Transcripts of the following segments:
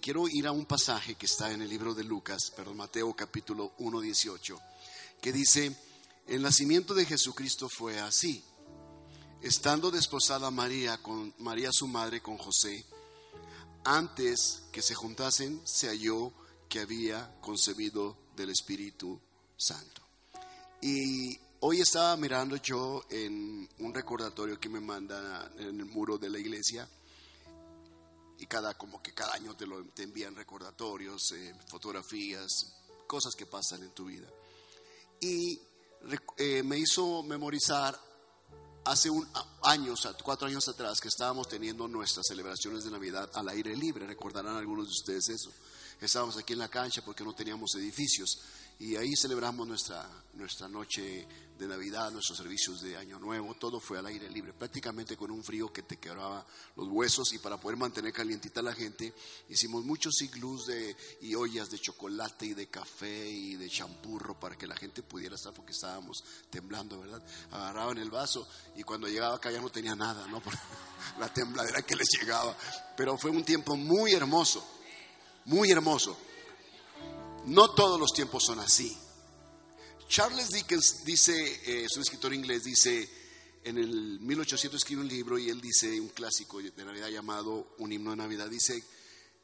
quiero ir a un pasaje que está en el libro de Lucas, perdón, Mateo capítulo 1, 18, que dice, el nacimiento de Jesucristo fue así. Estando desposada María con María su madre con José, antes que se juntasen, se halló que había concebido del Espíritu Santo. Y hoy estaba mirando yo en un recordatorio que me manda en el muro de la iglesia y cada como que cada año te lo te envían recordatorios, eh, fotografías, cosas que pasan en tu vida. Y eh, me hizo memorizar hace un, años, cuatro años atrás, que estábamos teniendo nuestras celebraciones de Navidad al aire libre. Recordarán algunos de ustedes eso. Estábamos aquí en la cancha porque no teníamos edificios y ahí celebramos nuestra, nuestra noche de Navidad, nuestros servicios de Año Nuevo, todo fue al aire libre, prácticamente con un frío que te quebraba los huesos y para poder mantener calientita a la gente, hicimos muchos iglús de, y ollas de chocolate y de café y de champurro para que la gente pudiera estar porque estábamos temblando, ¿verdad? Agarraban el vaso y cuando llegaba acá ya no tenía nada, ¿no? Por la tembladera que les llegaba, pero fue un tiempo muy hermoso, muy hermoso. No todos los tiempos son así. Charles Dickens dice, eh, es un escritor inglés, dice, en el 1800 escribe un libro y él dice, un clásico de Navidad llamado Un himno de Navidad, dice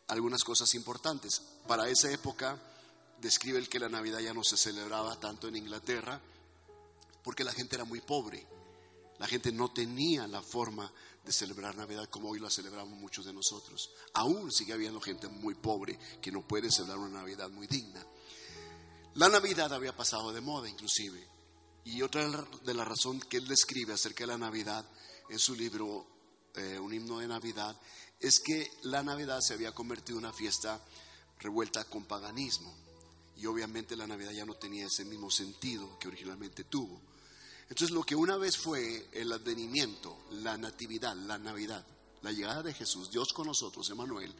algunas cosas importantes. Para esa época describe el que la Navidad ya no se celebraba tanto en Inglaterra porque la gente era muy pobre. La gente no tenía la forma de celebrar Navidad como hoy la celebramos muchos de nosotros. Aún sigue habiendo gente muy pobre que no puede celebrar una Navidad muy digna. La Navidad había pasado de moda inclusive. Y otra de la razón que él describe acerca de la Navidad en su libro eh, Un himno de Navidad es que la Navidad se había convertido en una fiesta revuelta con paganismo. Y obviamente la Navidad ya no tenía ese mismo sentido que originalmente tuvo. Entonces lo que una vez fue el advenimiento, la natividad, la Navidad, la llegada de Jesús, Dios con nosotros, Emanuel,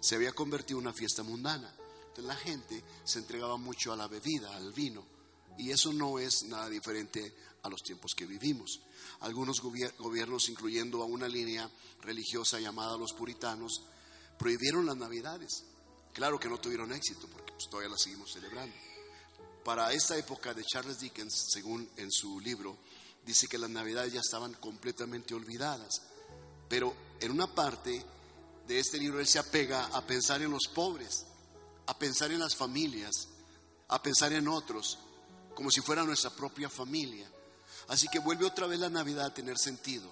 se había convertido en una fiesta mundana. Entonces la gente se entregaba mucho a la bebida, al vino, y eso no es nada diferente a los tiempos que vivimos. Algunos gobiernos, incluyendo a una línea religiosa llamada los puritanos, prohibieron las navidades. Claro que no tuvieron éxito porque pues, todavía las seguimos celebrando para esta época de Charles Dickens, según en su libro, dice que las navidades ya estaban completamente olvidadas. Pero en una parte de este libro él se apega a pensar en los pobres, a pensar en las familias, a pensar en otros, como si fuera nuestra propia familia. Así que vuelve otra vez la Navidad a tener sentido.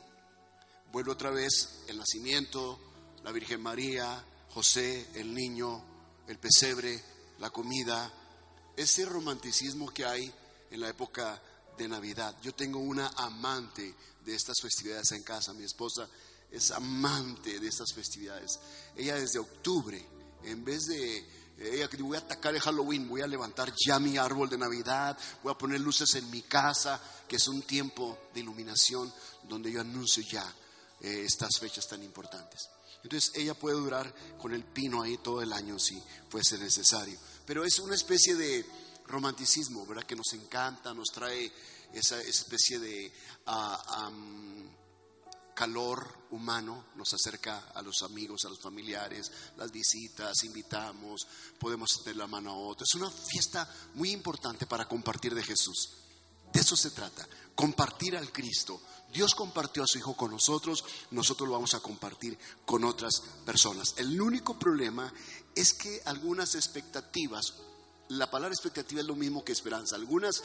Vuelve otra vez el nacimiento, la Virgen María, José, el niño, el pesebre, la comida, ese romanticismo que hay en la época de Navidad. Yo tengo una amante de estas festividades en casa, mi esposa es amante de estas festividades. Ella desde octubre, en vez de ella que voy a atacar el Halloween, voy a levantar ya mi árbol de Navidad, voy a poner luces en mi casa, que es un tiempo de iluminación donde yo anuncio ya eh, estas fechas tan importantes. Entonces ella puede durar con el pino ahí todo el año si fuese necesario pero es una especie de romanticismo, ¿verdad? Que nos encanta, nos trae esa especie de ah, calor humano, nos acerca a los amigos, a los familiares, las visitas, invitamos, podemos tener la mano a otro. Es una fiesta muy importante para compartir de Jesús. De eso se trata, compartir al Cristo. Dios compartió a su Hijo con nosotros, nosotros lo vamos a compartir con otras personas. El único problema es que algunas expectativas, la palabra expectativa es lo mismo que esperanza, algunas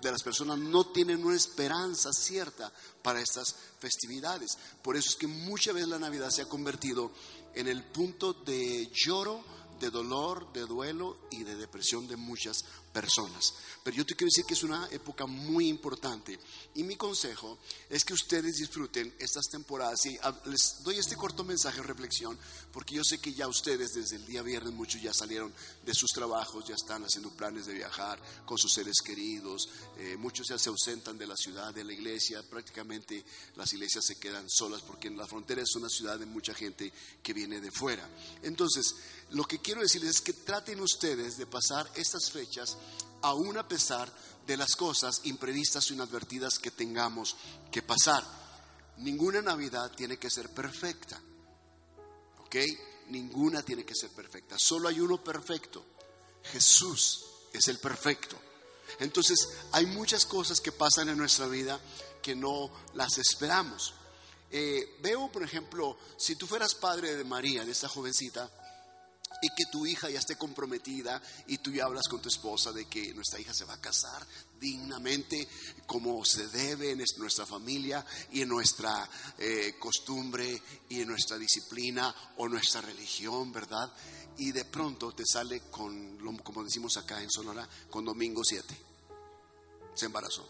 de las personas no tienen una esperanza cierta para estas festividades. Por eso es que muchas veces la Navidad se ha convertido en el punto de lloro, de dolor, de duelo y de depresión de muchas personas. Pero yo te quiero decir que es una época muy importante y mi consejo es que ustedes disfruten estas temporadas y les doy este corto mensaje de reflexión porque yo sé que ya ustedes desde el día viernes muchos ya salieron de sus trabajos, ya están haciendo planes de viajar con sus seres queridos, eh, muchos ya se ausentan de la ciudad, de la iglesia, prácticamente las iglesias se quedan solas porque en la frontera es una ciudad de mucha gente que viene de fuera. Entonces, lo que quiero decirles es que traten ustedes de pasar estas fechas aún a pesar de las cosas imprevistas o inadvertidas que tengamos que pasar. Ninguna Navidad tiene que ser perfecta. ¿Ok? ninguna tiene que ser perfecta. Solo hay uno perfecto. Jesús es el perfecto. Entonces hay muchas cosas que pasan en nuestra vida que no las esperamos. Eh, veo, por ejemplo, si tú fueras padre de María, de esta jovencita, y que tu hija ya esté comprometida y tú ya hablas con tu esposa de que nuestra hija se va a casar dignamente como se debe en nuestra familia y en nuestra eh, costumbre y en nuestra disciplina o nuestra religión, ¿verdad? Y de pronto te sale con, como decimos acá en Sonora, con domingo 7. Se embarazó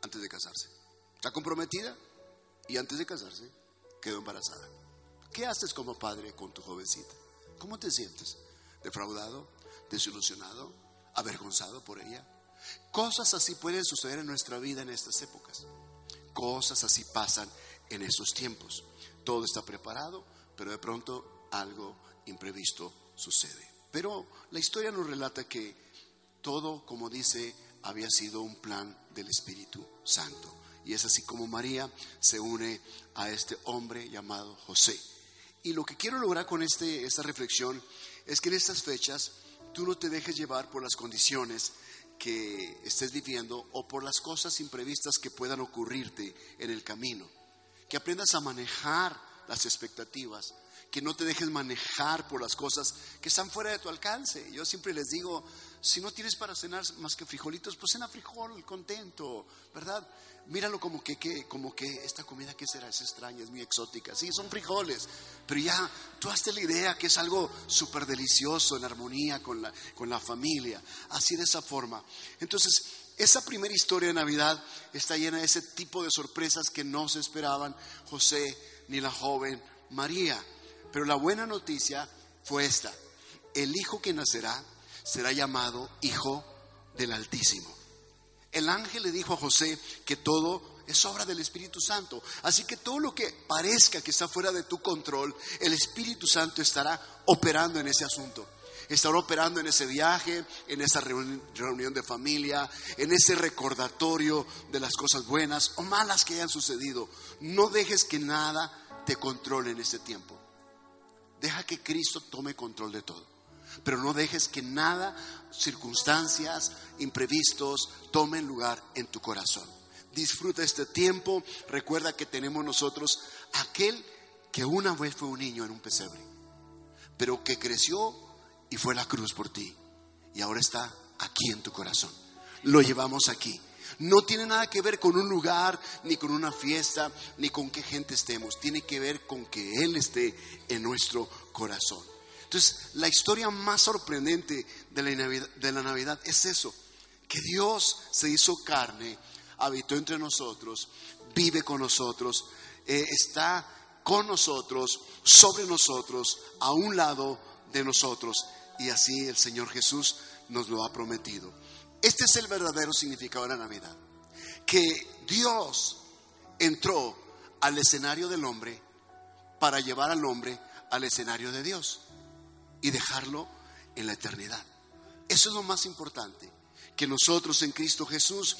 antes de casarse. Está comprometida y antes de casarse quedó embarazada. ¿Qué haces como padre con tu jovencita? ¿Cómo te sientes? ¿Defraudado? ¿Desilusionado? ¿Avergonzado por ella? Cosas así pueden suceder en nuestra vida en estas épocas. Cosas así pasan en estos tiempos. Todo está preparado, pero de pronto algo imprevisto sucede. Pero la historia nos relata que todo, como dice, había sido un plan del Espíritu Santo. Y es así como María se une a este hombre llamado José. Y lo que quiero lograr con este, esta reflexión es que en estas fechas tú no te dejes llevar por las condiciones que estés viviendo o por las cosas imprevistas que puedan ocurrirte en el camino. Que aprendas a manejar las expectativas, que no te dejes manejar por las cosas que están fuera de tu alcance. Yo siempre les digo, si no tienes para cenar más que frijolitos, pues cena frijol, contento, ¿verdad? Míralo como que, como que esta comida que será, es extraña, es muy exótica. Sí, son frijoles, pero ya tú hazte la idea que es algo súper delicioso, en armonía con la, con la familia, así de esa forma. Entonces, esa primera historia de Navidad está llena de ese tipo de sorpresas que no se esperaban José ni la joven María. Pero la buena noticia fue esta. El hijo que nacerá será llamado Hijo del Altísimo el ángel le dijo a José que todo es obra del Espíritu Santo. Así que todo lo que parezca que está fuera de tu control, el Espíritu Santo estará operando en ese asunto. Estará operando en ese viaje, en esa reunión de familia, en ese recordatorio de las cosas buenas o malas que hayan sucedido. No dejes que nada te controle en ese tiempo. Deja que Cristo tome control de todo. Pero no dejes que nada, circunstancias, imprevistos, tomen lugar en tu corazón. Disfruta este tiempo. Recuerda que tenemos nosotros aquel que una vez fue un niño en un pesebre, pero que creció y fue la cruz por ti. Y ahora está aquí en tu corazón. Lo llevamos aquí. No tiene nada que ver con un lugar, ni con una fiesta, ni con qué gente estemos. Tiene que ver con que Él esté en nuestro corazón. Entonces, la historia más sorprendente de la, Navidad, de la Navidad es eso, que Dios se hizo carne, habitó entre nosotros, vive con nosotros, eh, está con nosotros, sobre nosotros, a un lado de nosotros. Y así el Señor Jesús nos lo ha prometido. Este es el verdadero significado de la Navidad. Que Dios entró al escenario del hombre para llevar al hombre al escenario de Dios y dejarlo en la eternidad. Eso es lo más importante, que nosotros en Cristo Jesús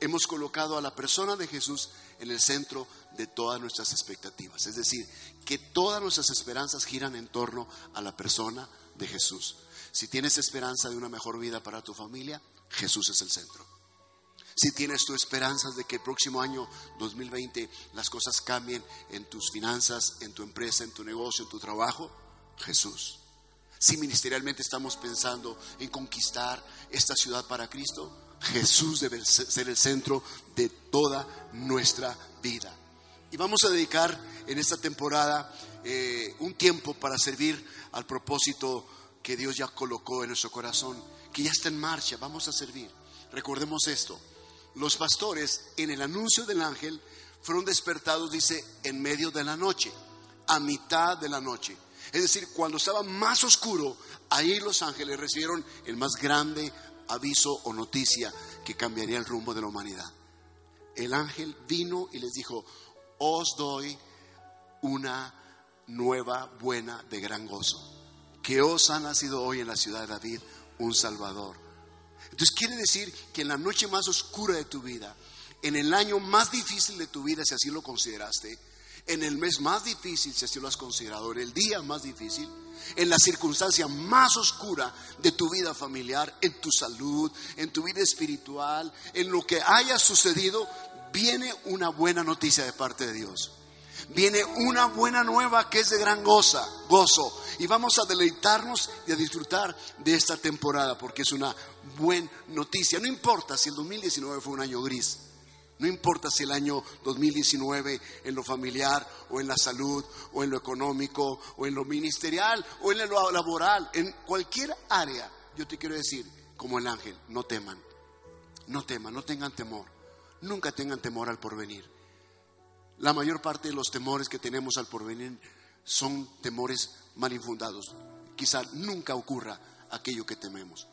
hemos colocado a la persona de Jesús en el centro de todas nuestras expectativas. Es decir, que todas nuestras esperanzas giran en torno a la persona de Jesús. Si tienes esperanza de una mejor vida para tu familia, Jesús es el centro. Si tienes tu esperanzas de que el próximo año 2020 las cosas cambien en tus finanzas, en tu empresa, en tu negocio, en tu trabajo, Jesús. Si ministerialmente estamos pensando en conquistar esta ciudad para Cristo, Jesús debe ser el centro de toda nuestra vida. Y vamos a dedicar en esta temporada eh, un tiempo para servir al propósito que Dios ya colocó en nuestro corazón, que ya está en marcha, vamos a servir. Recordemos esto, los pastores en el anuncio del ángel fueron despertados, dice, en medio de la noche, a mitad de la noche. Es decir, cuando estaba más oscuro, ahí los ángeles recibieron el más grande aviso o noticia que cambiaría el rumbo de la humanidad. El ángel vino y les dijo, os doy una nueva buena de gran gozo, que os ha nacido hoy en la ciudad de David un Salvador. Entonces quiere decir que en la noche más oscura de tu vida, en el año más difícil de tu vida, si así lo consideraste, en el mes más difícil, si así lo has considerado, en el día más difícil, en la circunstancia más oscura de tu vida familiar, en tu salud, en tu vida espiritual, en lo que haya sucedido, viene una buena noticia de parte de Dios. Viene una buena nueva que es de gran goza, gozo. Y vamos a deleitarnos y a disfrutar de esta temporada porque es una buena noticia. No importa si el 2019 fue un año gris. No importa si el año 2019 en lo familiar o en la salud o en lo económico o en lo ministerial o en lo laboral, en cualquier área, yo te quiero decir, como el ángel, no teman, no teman, no tengan temor, nunca tengan temor al porvenir. La mayor parte de los temores que tenemos al porvenir son temores mal infundados. Quizá nunca ocurra aquello que tememos.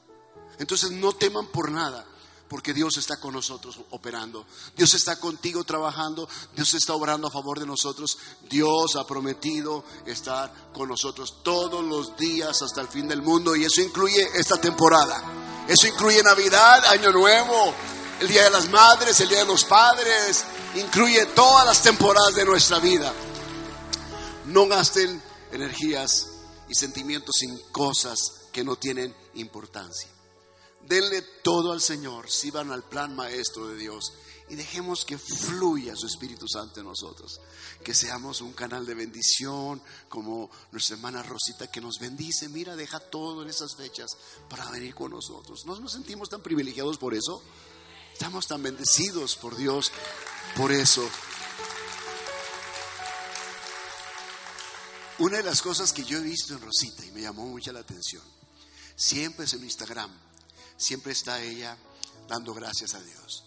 Entonces no teman por nada porque Dios está con nosotros operando. Dios está contigo trabajando. Dios está obrando a favor de nosotros. Dios ha prometido estar con nosotros todos los días hasta el fin del mundo. Y eso incluye esta temporada. Eso incluye Navidad, Año Nuevo, el Día de las Madres, el Día de los Padres. Incluye todas las temporadas de nuestra vida. No gasten energías y sentimientos en cosas que no tienen importancia. Denle todo al Señor, van al plan maestro de Dios y dejemos que fluya su Espíritu Santo en nosotros. Que seamos un canal de bendición como nuestra hermana Rosita que nos bendice. Mira, deja todo en esas fechas para venir con nosotros. ¿No nos sentimos tan privilegiados por eso? Estamos tan bendecidos por Dios por eso. Una de las cosas que yo he visto en Rosita y me llamó mucha la atención, siempre es en Instagram siempre está ella dando gracias a Dios.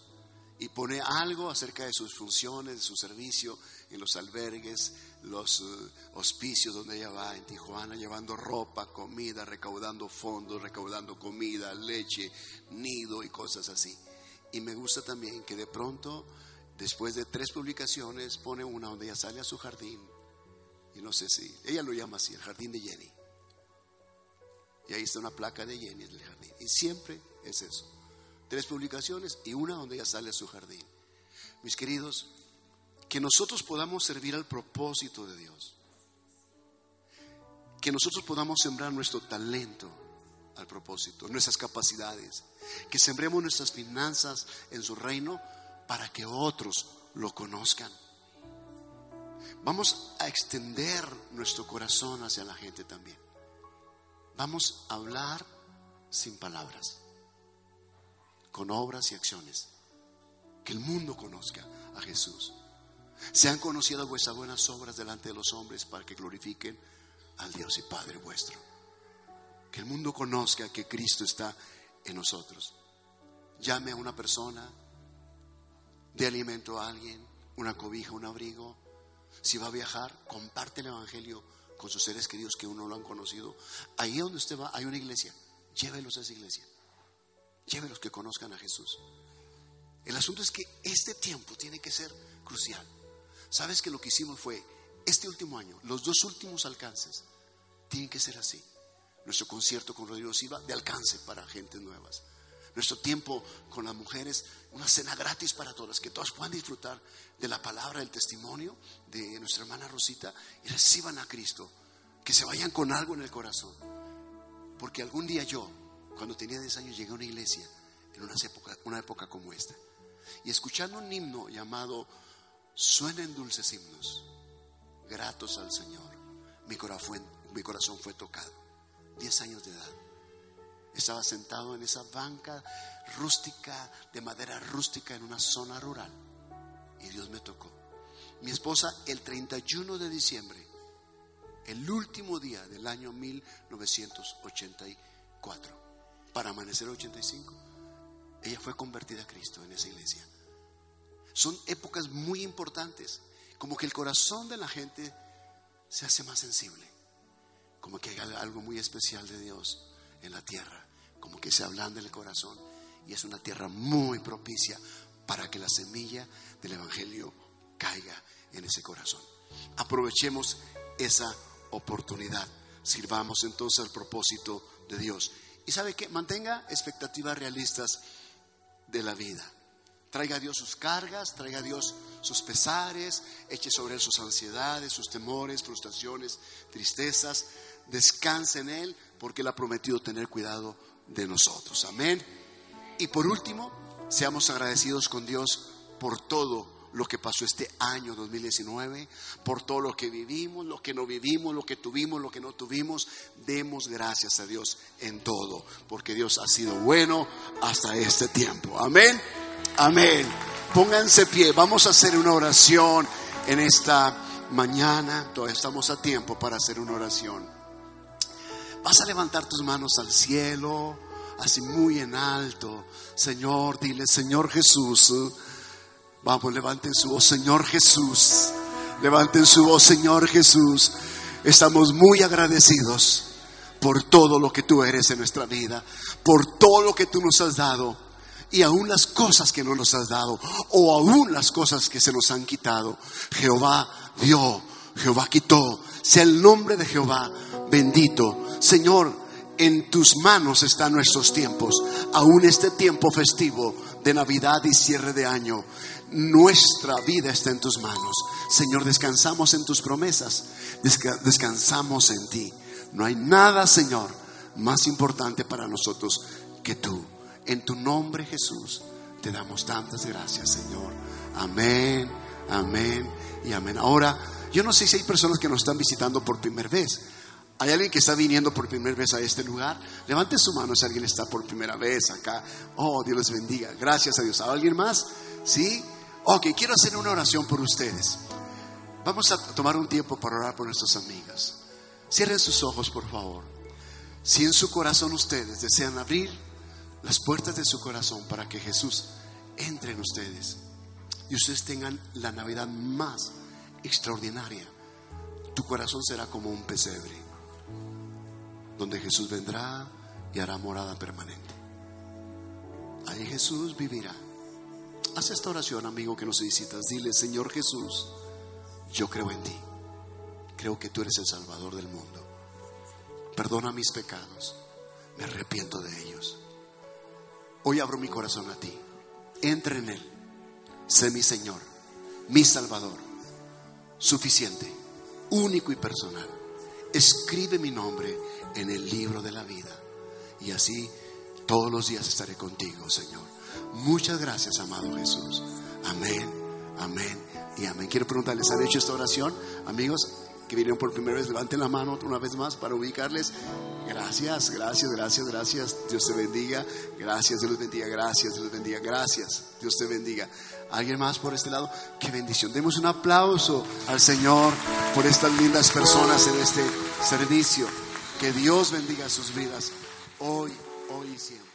Y pone algo acerca de sus funciones, de su servicio en los albergues, los eh, hospicios donde ella va en Tijuana, llevando ropa, comida, recaudando fondos, recaudando comida, leche, nido y cosas así. Y me gusta también que de pronto, después de tres publicaciones, pone una donde ella sale a su jardín. Y no sé si, ella lo llama así, el jardín de Jenny. Y ahí está una placa de Jenny en el jardín. Y siempre es eso. Tres publicaciones y una donde ella sale a su jardín. Mis queridos, que nosotros podamos servir al propósito de Dios. Que nosotros podamos sembrar nuestro talento al propósito, nuestras capacidades. Que sembremos nuestras finanzas en su reino para que otros lo conozcan. Vamos a extender nuestro corazón hacia la gente también. Vamos a hablar sin palabras, con obras y acciones. Que el mundo conozca a Jesús. Sean conocidas vuestras buenas obras delante de los hombres para que glorifiquen al Dios y Padre vuestro. Que el mundo conozca que Cristo está en nosotros. Llame a una persona, de alimento a alguien, una cobija, un abrigo. Si va a viajar, comparte el Evangelio con sus seres queridos que uno lo han conocido. Ahí donde usted va hay una iglesia. Llévelos a esa iglesia. Llévelos que conozcan a Jesús. El asunto es que este tiempo tiene que ser crucial. Sabes que lo que hicimos fue este último año, los dos últimos alcances, tienen que ser así. Nuestro concierto con Rodrigo Silva de alcance para gentes nuevas. Nuestro tiempo con las mujeres, una cena gratis para todas, que todas puedan disfrutar de la palabra, del testimonio de nuestra hermana Rosita y reciban a Cristo. Que se vayan con algo en el corazón. Porque algún día yo, cuando tenía 10 años, llegué a una iglesia en una época, una época como esta. Y escuchando un himno llamado Suenen dulces himnos, gratos al Señor, mi corazón, mi corazón fue tocado. 10 años de edad. Estaba sentado en esa banca rústica, de madera rústica, en una zona rural. Y Dios me tocó. Mi esposa, el 31 de diciembre, el último día del año 1984, para amanecer 85, ella fue convertida a Cristo en esa iglesia. Son épocas muy importantes, como que el corazón de la gente se hace más sensible, como que hay algo muy especial de Dios en la tierra como que se ablanda el corazón y es una tierra muy propicia para que la semilla del Evangelio caiga en ese corazón. Aprovechemos esa oportunidad. Sirvamos entonces al propósito de Dios. Y sabe que mantenga expectativas realistas de la vida. Traiga a Dios sus cargas, traiga a Dios sus pesares, eche sobre él sus ansiedades, sus temores, frustraciones, tristezas. Descansa en Él porque Él ha prometido tener cuidado de nosotros. Amén. Y por último, seamos agradecidos con Dios por todo lo que pasó este año 2019, por todo lo que vivimos, lo que no vivimos, lo que tuvimos, lo que no tuvimos. Demos gracias a Dios en todo, porque Dios ha sido bueno hasta este tiempo. Amén. Amén. Pónganse pie, vamos a hacer una oración en esta mañana. Todavía estamos a tiempo para hacer una oración. Vas a levantar tus manos al cielo, así muy en alto. Señor, dile, Señor Jesús. Vamos, levanten su voz, Señor Jesús. Levanten su voz, Señor Jesús. Estamos muy agradecidos por todo lo que tú eres en nuestra vida, por todo lo que tú nos has dado y aún las cosas que no nos has dado o aún las cosas que se nos han quitado. Jehová dio, Jehová quitó. Sea el nombre de Jehová bendito. Señor, en tus manos están nuestros tiempos, aún este tiempo festivo de Navidad y cierre de año. Nuestra vida está en tus manos. Señor, descansamos en tus promesas, descansamos en ti. No hay nada, Señor, más importante para nosotros que tú. En tu nombre, Jesús, te damos tantas gracias, Señor. Amén, amén y amén. Ahora, yo no sé si hay personas que nos están visitando por primera vez. ¿Hay alguien que está viniendo por primera vez a este lugar? Levante su mano si alguien está por primera vez acá. Oh, Dios les bendiga. Gracias a Dios. ¿Hay alguien más? ¿Sí? Ok, quiero hacer una oración por ustedes. Vamos a tomar un tiempo para orar por nuestras amigas. Cierren sus ojos, por favor. Si en su corazón ustedes desean abrir las puertas de su corazón para que Jesús entre en ustedes y ustedes tengan la Navidad más extraordinaria, tu corazón será como un pesebre donde Jesús vendrá y hará morada permanente. Allí Jesús vivirá. Haz esta oración, amigo, que nos visitas. Dile, Señor Jesús, yo creo en ti. Creo que tú eres el Salvador del mundo. Perdona mis pecados. Me arrepiento de ellos. Hoy abro mi corazón a ti. Entra en él. Sé mi Señor, mi Salvador. Suficiente, único y personal. Escribe mi nombre en el libro de la vida. Y así todos los días estaré contigo, Señor. Muchas gracias, amado Jesús. Amén, amén y amén. Quiero preguntarles, ¿han hecho esta oración? Amigos que vinieron por primera vez, levanten la mano una vez más para ubicarles. Gracias, gracias, gracias, gracias. Dios te bendiga. Gracias, Dios les bendiga. Gracias, Dios les bendiga. Gracias, Dios te bendiga. ¿Alguien más por este lado? Qué bendición. Demos un aplauso al Señor por estas lindas personas en este servicio. Que Dios bendiga sus vidas hoy, hoy y siempre.